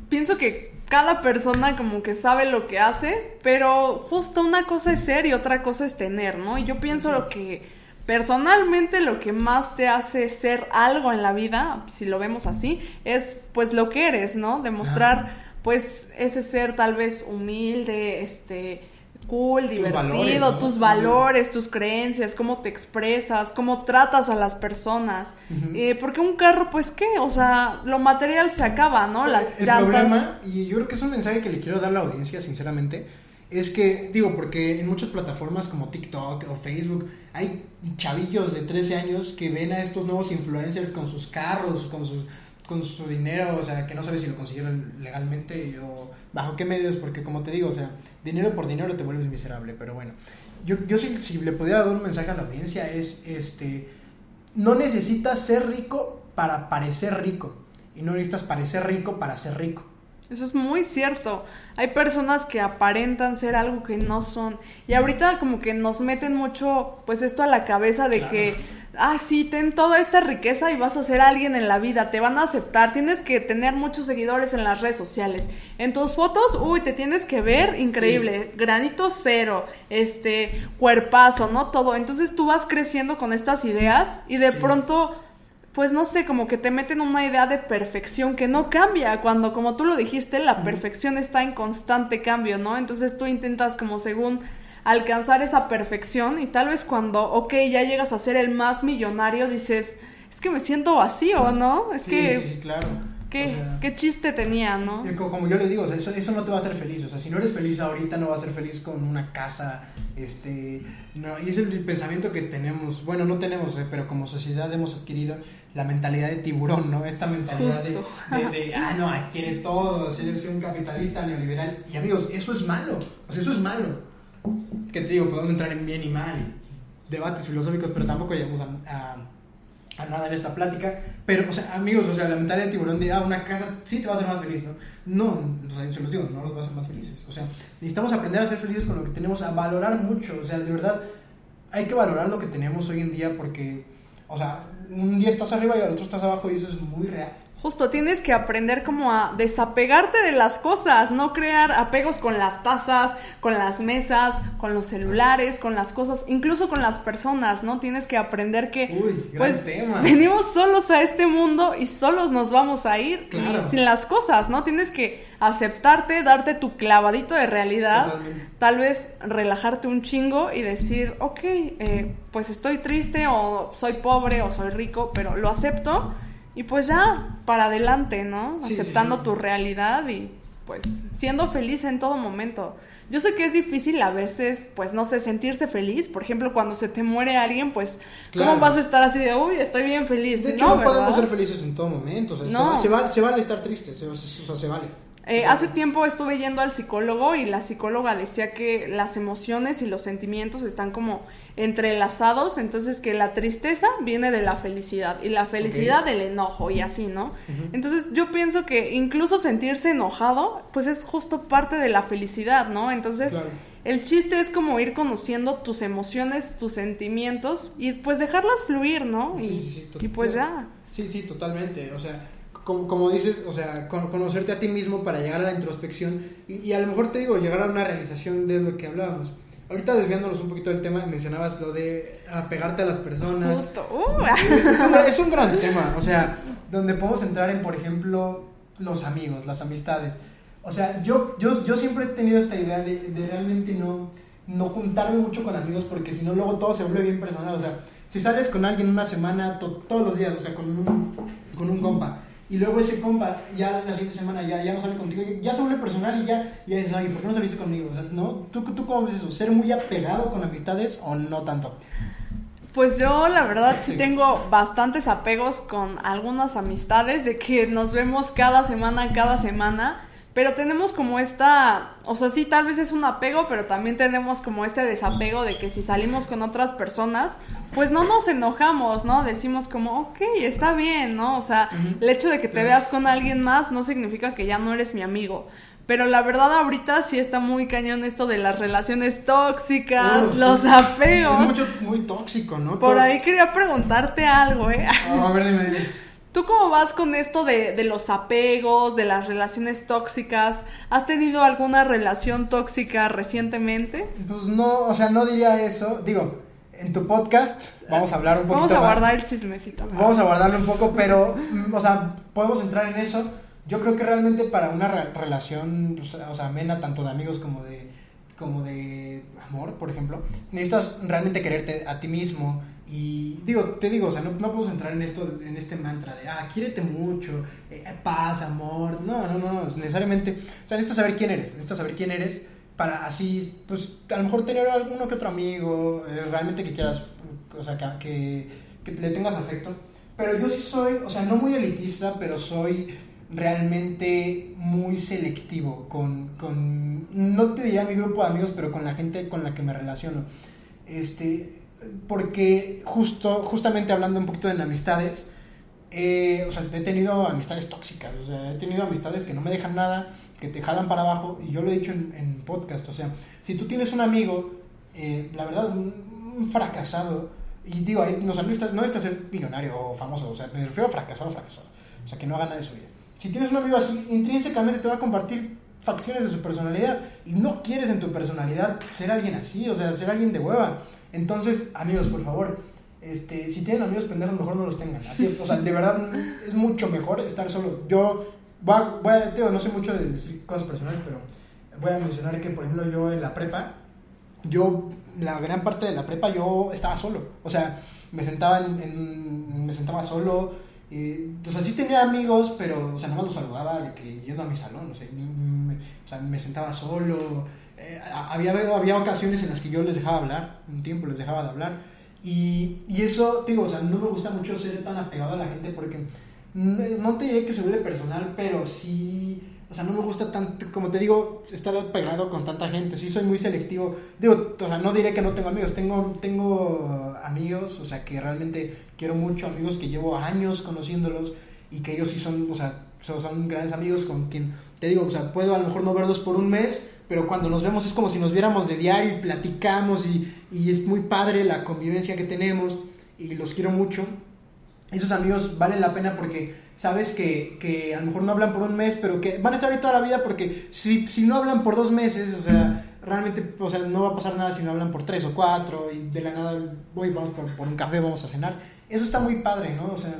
S2: pienso que cada persona como que sabe lo que hace, pero justo una cosa es ser y otra cosa es tener, ¿no? Y yo pienso lo que personalmente lo que más te hace ser algo en la vida, si lo vemos así, es pues lo que eres, ¿no? Demostrar pues ese ser tal vez humilde, este cool, divertido,
S1: valores, ¿no?
S2: tus valores, tus creencias, cómo te expresas, cómo tratas a las personas. Eh, porque un carro, pues qué, o sea, lo material se acaba, ¿no? Las
S1: el
S2: llantas.
S1: problema, y yo creo que es un mensaje que le quiero dar a la audiencia, sinceramente, es que, digo, porque en muchas plataformas como TikTok o Facebook hay chavillos de 13 años que ven a estos nuevos influencers con sus carros, con sus con su dinero, o sea, que no sabes si lo consiguieron legalmente o bajo qué medios, porque como te digo, o sea, dinero por dinero te vuelves miserable, pero bueno, yo, yo si, si le pudiera dar un mensaje a la audiencia es, este, no necesitas ser rico para parecer rico, y no necesitas parecer rico para ser rico.
S2: Eso es muy cierto. Hay personas que aparentan ser algo que no son. Y ahorita como que nos meten mucho, pues esto a la cabeza de
S1: Claro.
S2: que, ah, sí, ten toda esta riqueza y vas a ser alguien en la vida, te van a aceptar, tienes que tener muchos seguidores en las redes sociales. En tus fotos, uy, te tienes que ver increíble, granito cero, este, cuerpazo, ¿no? Todo. Entonces tú vas creciendo con estas ideas y de
S1: Sí.
S2: pronto pues no sé, como que te meten una idea de perfección que no cambia, cuando como tú lo dijiste, la perfección está en constante cambio, ¿no? Entonces tú intentas como según alcanzar esa perfección y tal vez cuando, ok, ya llegas a ser el más millonario, dices, es que me siento vacío, ¿no? Es
S1: Sí,
S2: que,
S1: sí, sí, claro.
S2: ¿qué,
S1: O sea,
S2: qué chiste tenía, ¿no?
S1: como yo le digo, o sea, eso, eso no te va a hacer feliz. O sea, si no eres feliz ahorita, no vas a ser feliz con una casa. Este, no, y es el, pensamiento que tenemos. Bueno, no tenemos, eh, pero como sociedad hemos adquirido la mentalidad de tiburón, ¿no? Esta mentalidad de, de, de, ah, no, quiere todo, ser un capitalista neoliberal. Y amigos, eso es malo. O sea, eso es malo. Que te digo, podemos entrar en bien y mal y debates filosóficos, pero tampoco llegamos a- a nada en esta plática. Pero, o sea, amigos, o sea, la mentalidad de tiburón de, ah, una casa sí te va a hacer más feliz, ¿no? No, o sea, se los digo, no los va a hacer más felices. O sea, necesitamos aprender a ser felices con lo que tenemos, a valorar mucho. O sea, de verdad, hay que valorar lo que tenemos hoy en día porque, o sea, un día estás arriba y al otro estás abajo y eso es muy real.
S2: Justo, tienes que aprender como a desapegarte de las cosas, no crear apegos con las tazas, con las mesas, con los celulares, con las cosas, incluso con las personas, ¿no? Tienes que aprender que
S1: Uy,
S2: pues
S1: tema.
S2: venimos solos a este mundo y solos nos vamos a ir
S1: Claro.
S2: y sin las cosas, ¿no? Tienes que aceptarte, darte tu clavadito de realidad,
S1: Totalmente.
S2: tal vez relajarte un chingo y decir, ok, eh, pues estoy triste o soy pobre o soy rico, pero lo acepto y pues ya, para adelante, ¿no?
S1: Sí,
S2: Aceptando
S1: sí.
S2: tu realidad y pues siendo feliz en todo momento. Yo sé que es difícil a veces, pues no sé, sentirse feliz. Por ejemplo, cuando se te muere alguien, pues,
S1: Claro.
S2: ¿cómo vas a estar así de, uy, estoy bien feliz?
S1: De hecho, no, podemos ser felices en todo momento. O sea, se
S2: No.
S1: va- se, va- se vale estar triste. Se, o sea, se vale.
S2: Eh, hace tiempo estuve yendo al psicólogo y la psicóloga decía que las emociones y los sentimientos están como entrelazados, entonces que la tristeza viene de la felicidad y la felicidad del enojo y así, ¿no? Entonces yo pienso que incluso sentirse enojado, pues es justo parte de la felicidad, ¿no? Entonces
S1: Claro.
S2: el chiste es como ir conociendo tus emociones, tus sentimientos y pues dejarlas fluir, ¿no? Y,
S1: Sí, sí, sí,
S2: y pues ya.
S1: Sí, sí, totalmente. O sea, como, como dices, o sea, con- conocerte a ti mismo para llegar a la introspección y, y a lo mejor te digo, llegar a una realización de lo que hablábamos. Ahorita desviándonos un poquito del tema, mencionabas lo de apegarte a las personas.
S2: Justo. Uh,
S1: Es, es un, es un gran tema, o sea, donde podemos entrar en, por ejemplo, los amigos, las amistades. O sea, yo, yo, yo siempre he tenido esta idea de, de realmente no, no juntarme mucho con amigos porque si no luego todo se vuelve bien personal. O sea, si sales con alguien una semana, to- todos los días, o sea, con un, con un compa, y luego ese compa ya la siguiente semana ya, ya no sale contigo, ya se vuelve personal y ya, ya dices, ay, ¿por qué no saliste conmigo? O sea, ¿no? ¿Tú, ¿Tú cómo ves eso? ¿Ser muy apegado con amistades o no tanto?
S2: Pues yo la verdad sí
S1: Sí.
S2: tengo bastantes apegos con algunas amistades de que nos vemos cada semana, cada semana, pero tenemos como esta, o sea, sí tal vez es un apego, pero también tenemos como este desapego de que si salimos con otras personas, pues no nos enojamos, ¿no? Decimos como, ok, está bien, ¿no? O sea, el hecho de que te veas con alguien más no significa que ya no eres mi amigo. Pero la verdad ahorita sí está muy cañón esto de las relaciones tóxicas,
S1: Oh, sí.
S2: los apegos.
S1: Es mucho, muy tóxico, ¿no?
S2: Por
S1: Todo-
S2: ahí quería preguntarte algo, ¿eh?
S1: Ah, a ver, dime, dime.
S2: ¿Tú cómo vas con esto de, de los apegos, de las relaciones tóxicas? ¿Has tenido alguna relación tóxica recientemente?
S1: Pues no, o sea, no diría eso. Digo, en tu podcast vamos a hablar un poquito
S2: Vamos a
S1: más.
S2: guardar el chismecito.
S1: Vamos a guardarlo un poco, pero, mm, o sea, podemos entrar en eso. Yo creo que realmente para una re- relación, o sea, o sea, amena, tanto de amigos como de, como de amor, por ejemplo, necesitas realmente quererte a ti mismo. Y digo, te digo, o sea, no, no podemos entrar en esto, en este mantra de, ah, quiérete mucho, eh, paz, amor. No, no, no, no, necesariamente. O sea, necesitas saber quién eres, necesitas saber quién eres para así, pues, a lo mejor tener alguno que otro amigo, eh, realmente que quieras, o sea, que, que, le tengas afecto. Pero yo sí soy, o sea, no muy elitista, pero soy realmente muy selectivo con, con, no te diría mi grupo de amigos, pero con la gente con la que me relaciono. Este, porque justo, justamente hablando un poquito de amistades, eh, o sea, he tenido amistades tóxicas, o sea, he tenido amistades que no me dejan nada, que te jalan para abajo, y yo lo he dicho en, en podcast, o sea, si tú tienes un amigo, eh, la verdad, un, un fracasado, y digo, ahí, no, o sea, no necesitas no ser millonario o famoso, o sea, me refiero a fracasado, fracasado, o sea, que no haga nada de su vida. Si tienes un amigo así, intrínsecamente te va a compartir facciones de su personalidad, y no quieres en tu personalidad ser alguien así, o sea, ser alguien de hueva. Entonces, amigos, por favor, este, si tienen amigos pendejos, mejor no los tengan. Así, o sea, de verdad es mucho mejor estar solo. Yo voy a, voy a- digo, no sé mucho de decir cosas personales, pero voy a mencionar que, por ejemplo, yo en la prepa, yo, la gran parte de la prepa, yo estaba solo. O sea, me sentaba, en, me sentaba solo. eh, o sea, sí tenía amigos, pero, o sea, nada más los saludaba de que yendo a mi salón, o sea, me sentaba solo. Eh, había, había ocasiones en las que yo les dejaba hablar, un tiempo les dejaba de hablar. Y, y eso, digo, o sea, no me gusta mucho ser tan apegado a la gente porque no te diré que se vuelve personal, pero sí, o sea, no me gusta tanto, como te digo, estar pegado con tanta gente, sí soy muy selectivo. Digo, o sea, no diré que no tengo amigos, tengo, tengo amigos, o sea, que realmente quiero mucho, amigos que llevo años conociéndolos y que ellos sí son, o sea, son grandes amigos con quien, te digo, o sea, puedo a lo mejor no verlos por un mes, pero cuando nos vemos es como si nos viéramos de diario y platicamos y, y es muy padre la convivencia que tenemos y los quiero mucho. Esos amigos valen la pena porque sabes que, que a lo mejor no hablan por un mes, pero que van a estar ahí toda la vida porque si, si no hablan por dos meses, o sea, realmente, o sea, no va a pasar nada si no hablan por tres o cuatro y de la nada, voy, vamos por, por un café, vamos a cenar. Eso está muy padre, ¿no? O sea,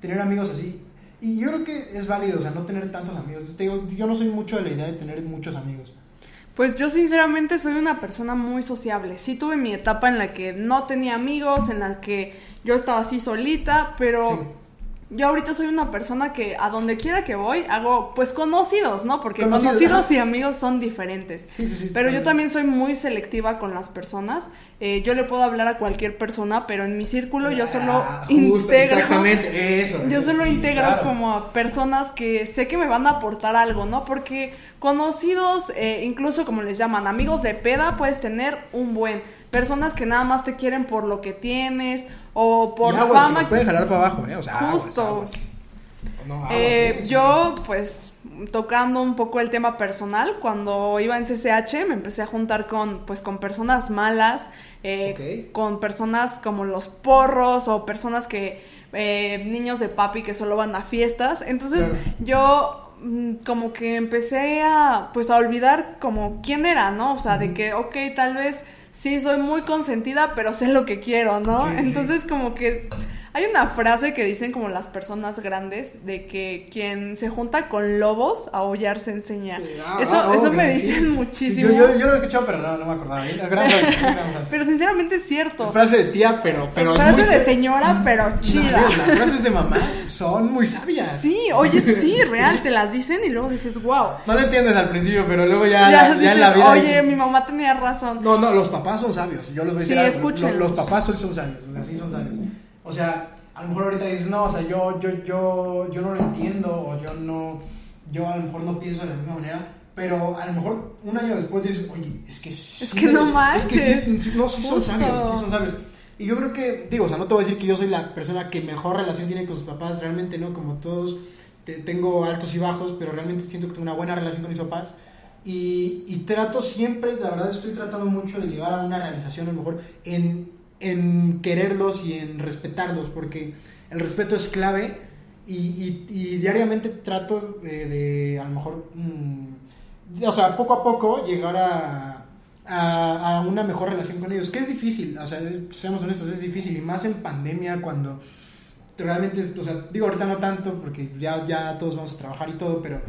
S1: tener amigos así. Y yo creo que es válido, o sea, no tener tantos amigos. Te digo, yo no soy mucho de la idea de tener muchos amigos.
S2: Pues yo sinceramente soy una persona muy sociable. Sí tuve mi etapa en la que no tenía amigos, en la que yo estaba así solita, pero
S1: Sí.
S2: Yo ahorita soy una persona que a donde quiera que voy hago pues conocidos, ¿no? Porque
S1: Conocidos,
S2: y amigos son diferentes.
S1: Sí, sí, sí,
S2: Pero yo también soy muy selectiva con las personas. Eh, yo le puedo hablar a cualquier persona, pero en mi círculo yo solo
S1: Ah, justo,
S2: integro.
S1: exactamente, eso.
S2: Yo
S1: eso,
S2: solo integro
S1: claro.
S2: como a personas que sé que me van a aportar algo, ¿no? Porque conocidos, eh, incluso como les llaman, amigos de peda, puedes tener un buen. Personas que nada más te quieren por lo que tienes o por
S1: y aguas,
S2: fama.
S1: pueden jalar para abajo, ¿eh? O sea,
S2: Justo.
S1: aguas. No, aguas,
S2: Eh,
S1: sí,
S2: yo, pues, tocando un poco el tema personal, cuando iba en CCH me empecé a juntar con, pues, con personas malas, eh, con personas como los porros o personas que, eh, niños de papi que solo van a fiestas. Entonces,
S1: Claro.
S2: yo mm, como que empecé a, pues, a olvidar como quién era, ¿no? O sea, de que, ok, tal vez sí soy muy consentida, pero sé lo que quiero, ¿no?
S1: Sí, sí, sí.
S2: Entonces, como que hay una frase que dicen como las personas grandes de que quien se junta con lobos a aullar se enseña.
S1: Ah,
S2: eso
S1: ah,
S2: eso me dicen
S1: Sí,
S2: muchísimo.
S1: yo, yo, yo lo he escuchado, pero no, no me acordaba. Gran frase, gran frase.
S2: Pero sinceramente es cierto.
S1: Es frase de tía, pero, pero
S2: Frase
S1: muy
S2: de señora, pero chida.
S1: No, Las frases de mamás son muy sabias.
S2: Sí, oye, sí, real, te las dicen y luego dices, wow.
S1: No lo entiendes al principio, pero luego ya,
S2: ya dices,
S1: en la vida.
S2: oye,
S1: dices-
S2: mi mamá tenía razón.
S1: No, no, los papás son sabios. Yo los voy a
S2: Sí,
S1: decir. Los, los papás son, son sabios, así son sabios. O sea, a lo mejor ahorita dices, no, o sea, yo, yo, yo, yo no lo entiendo, o yo no, yo a lo mejor no pienso de la misma manera. Pero a lo mejor un año después dices, oye, es que sí,
S2: Es que no
S1: Es que sí,
S2: manches.
S1: no, sí son sabios, sí son sabios. Y yo creo que, digo, o sea, no te voy a decir que yo soy la persona que mejor relación tiene con sus papás, realmente no, como todos, te- tengo altos y bajos, pero realmente siento que tengo una buena relación con mis papás. Y, y trato siempre, la verdad estoy tratando mucho de llegar a una realización, a lo mejor, en, en quererlos y en respetarlos, porque el respeto es clave y, y- diariamente trato de, de, a lo mejor, mm, o sea, poco a poco llegar a, a, a una mejor relación con ellos, que es difícil, o sea, seamos honestos, es difícil, y más en pandemia cuando realmente, o sea, digo ahorita no tanto porque ya, ya todos vamos a trabajar y todo, pero,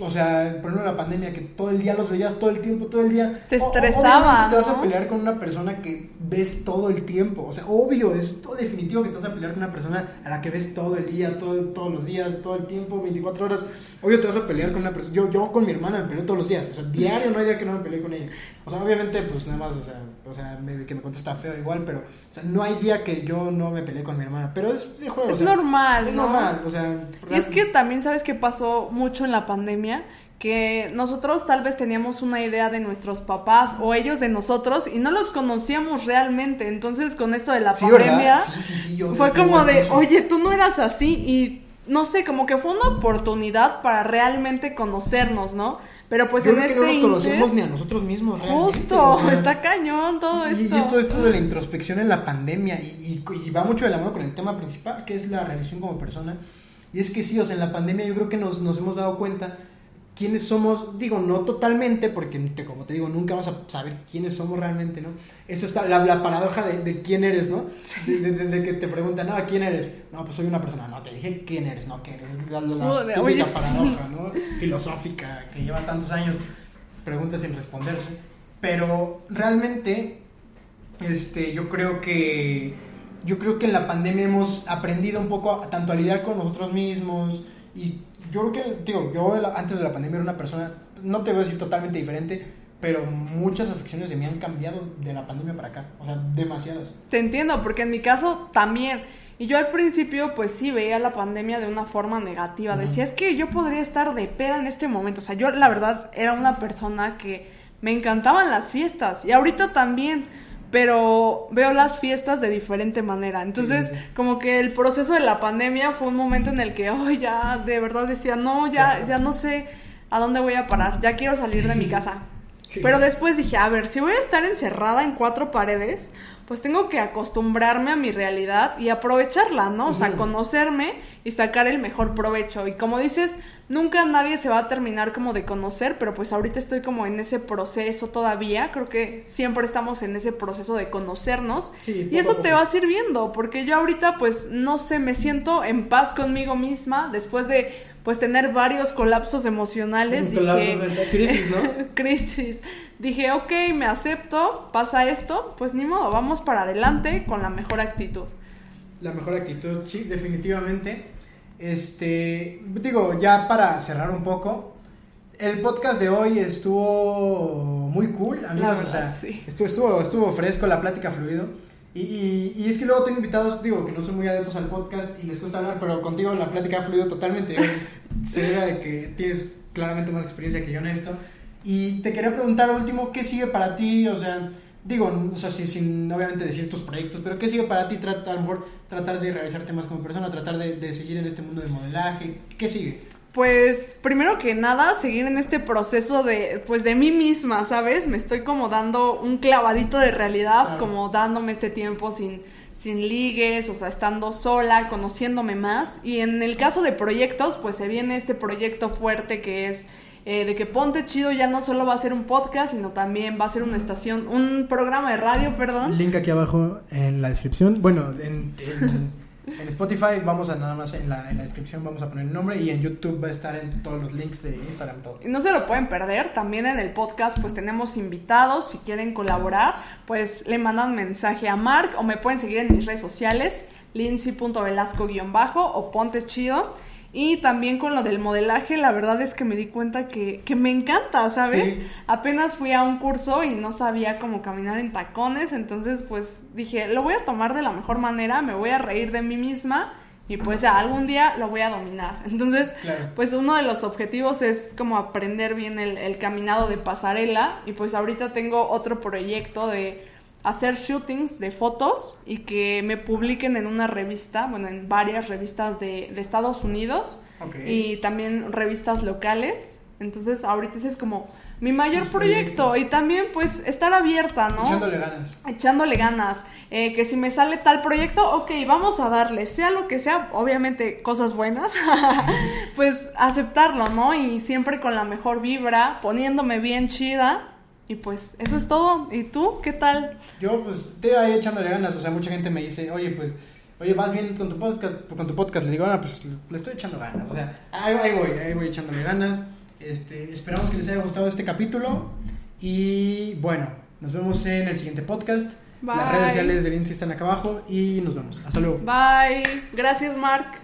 S1: o sea, por ejemplo la pandemia que todo el día los veías todo el tiempo, todo el día.
S2: Te estresaba,
S1: obviamente te vas a
S2: ¿no?
S1: pelear con una persona que ves todo el tiempo, o sea, obvio, es todo definitivo que te vas a pelear con una persona a la que ves todo el día, todo, todos los días, todo el tiempo, 24 horas. Obvio te vas a pelear con una persona. Yo, yo con mi hermana me peleo todos los días, o sea, diario no hay día que no me peleé con ella. O sea, obviamente, pues nada más, o sea, o sea me- que me contesta feo igual, pero, o sea, no hay día que yo no me peleé con mi hermana, pero es de juego.
S2: Es
S1: o sea,
S2: normal,
S1: Es
S2: ¿no?
S1: normal, o sea.
S2: Y es que también sabes que pasó mucho en la pandemia, que nosotros tal vez teníamos una idea de nuestros papás o ellos de nosotros y no los conocíamos realmente. Entonces con esto de la pandemia
S1: Sí, sí, sí, yo-
S2: fue como de, oye, tú no eras así y no sé, como que fue una oportunidad para realmente conocernos, ¿no? Pero pues
S1: yo
S2: en
S1: creo
S2: este
S1: que no nos
S2: inter-
S1: conocemos ni a nosotros mismos, realmente,
S2: Justo,
S1: o sea,
S2: está cañón todo
S1: Y,
S2: esto.
S1: y esto, esto de la introspección en la pandemia y, y- y va mucho de la mano con el tema principal, que es la realización como persona. Y es que sí, o sea, en la pandemia yo creo que nos, nos hemos dado cuenta quiénes somos, digo, no totalmente, porque te- como te digo, nunca vamos a saber quiénes somos realmente, ¿no? Esa está la, la paradoja de, de quién eres, ¿no? De, de- de- de que te preguntan, no, ¿quién eres? No, pues soy una persona, no, te dije quién eres, no, ¿quién eres? La, la- típica
S2: oye, sí.
S1: paradoja, ¿no? Filosófica, que lleva tantos años, preguntas sin responderse. Pero realmente este, yo creo que yo creo que en la pandemia hemos aprendido un poco a- tanto a lidiar con nosotros mismos y yo creo que digo, yo antes de la pandemia era una persona no te voy a decir totalmente diferente, pero muchas afecciones de mí han cambiado de la pandemia para acá, o sea, demasiadas.
S2: Te entiendo, porque en mi caso también. Y yo al principio, pues sí, veía la pandemia de una forma negativa. Decía, es que yo podría estar de peda en este momento. O sea, yo la verdad era una persona que me encantaban las fiestas. Y ahorita también. Pero veo las fiestas de diferente manera. Entonces,
S1: Sí,
S2: como que el proceso de la pandemia fue un momento en el que, ay, ya, de verdad decía, no, ya,
S1: Claro.
S2: ya no sé a dónde voy a parar. Ya quiero salir de mi casa.
S1: Sí.
S2: Pero después dije, a ver, si voy a estar encerrada en cuatro paredes, pues tengo que acostumbrarme a mi realidad y aprovecharla, ¿no? O sea, conocerme y sacar el mejor provecho. Y como dices, nunca nadie se va a terminar como de conocer, pero pues ahorita estoy como en ese proceso todavía. Creo que siempre estamos en ese proceso de conocernos.
S1: Sí,
S2: y eso te va sirviendo, porque yo ahorita pues no sé, me siento en paz conmigo misma después de pues tener varios colapsos emocionales.
S1: Un colapso
S2: dije,
S1: de crisis, ¿no?
S2: crisis. Dije, ok, me acepto, pasa esto, pues ni modo, vamos para adelante con la mejor actitud.
S1: La mejor actitud, sí, definitivamente. Este, digo, ya para cerrar un poco, el podcast de hoy estuvo muy cool, amigos,
S2: verdad,
S1: o sea,
S2: sí.
S1: estuvo, estuvo, estuvo fresco, la plática fluido. Y, y, y es que luego tengo invitados, digo, que no son muy adeptos al podcast y les gusta hablar, pero contigo la plática ha fluido totalmente. Se ve de que tienes claramente más experiencia que yo en esto. Y te quería preguntar, último, ¿qué sigue para ti? O sea, digo, o sea, sin, sin obviamente decir tus proyectos, pero ¿qué sigue para ti? Trata, a lo mejor tratar de realizar temas como persona, tratar de, de seguir en este mundo del modelaje. ¿Qué sigue?
S2: Pues primero que nada, seguir en este proceso de, pues de mí misma, ¿sabes? Me estoy como dando un clavadito de realidad,
S1: Claro.
S2: como dándome este tiempo sin, sin ligues, o sea, estando sola, conociéndome más. Y en el caso de proyectos, pues se viene este proyecto fuerte que es eh, de que Ponte Chido ya no solo va a ser un podcast, sino también va a ser una estación, un programa de radio, perdón.
S1: Link aquí abajo en la descripción. Bueno, en, en, en Spotify vamos a nada más en la, en la descripción vamos a poner el nombre y en YouTube va a estar en todos los links de Instagram todo.
S2: No se lo pueden perder, también en el podcast pues tenemos invitados, si quieren colaborar, pues le mandan mensaje a Mark o me pueden seguir en mis redes sociales, lindsay.velasco-bajo o ponte chido. Y también con lo del modelaje, la verdad es que me di cuenta que, que me encanta, ¿sabes?
S1: Sí.
S2: Apenas fui a un curso y no sabía cómo caminar en tacones, entonces pues dije, lo voy a tomar de la mejor manera, me voy a reír de mí misma y pues ya algún día lo voy a dominar. Entonces,
S1: Claro.
S2: pues uno de los objetivos es como aprender bien el, el caminado de pasarela y pues ahorita tengo otro proyecto de hacer shootings de fotos y que me publiquen en una revista, bueno, en varias revistas de, de Estados Unidos
S1: Ok.
S2: y también revistas locales. Entonces ahorita ese es como mi mayor proyecto y también pues estar abierta, ¿no?
S1: Echándole ganas.
S2: echándole ganas, eh, que si me sale tal proyecto, ok, vamos a darle, sea lo que sea, obviamente cosas buenas, pues aceptarlo, ¿no? Y siempre con la mejor vibra, poniéndome bien chida, y pues eso es todo. ¿Y tú qué tal?
S1: Yo pues estoy ahí echándole ganas, o sea, mucha gente me dice, oye, pues, oye, vas bien con tu podcast, con tu podcast, le digo, ah, pues le estoy echando ganas, o sea, ahí, ahí voy, ahí voy echándole ganas, este, esperamos que les haya gustado este capítulo y bueno, nos vemos en el siguiente podcast, las
S2: Bye.
S1: redes sociales de Vinci están acá abajo y nos vemos, hasta luego.
S2: Bye. Gracias, Mark.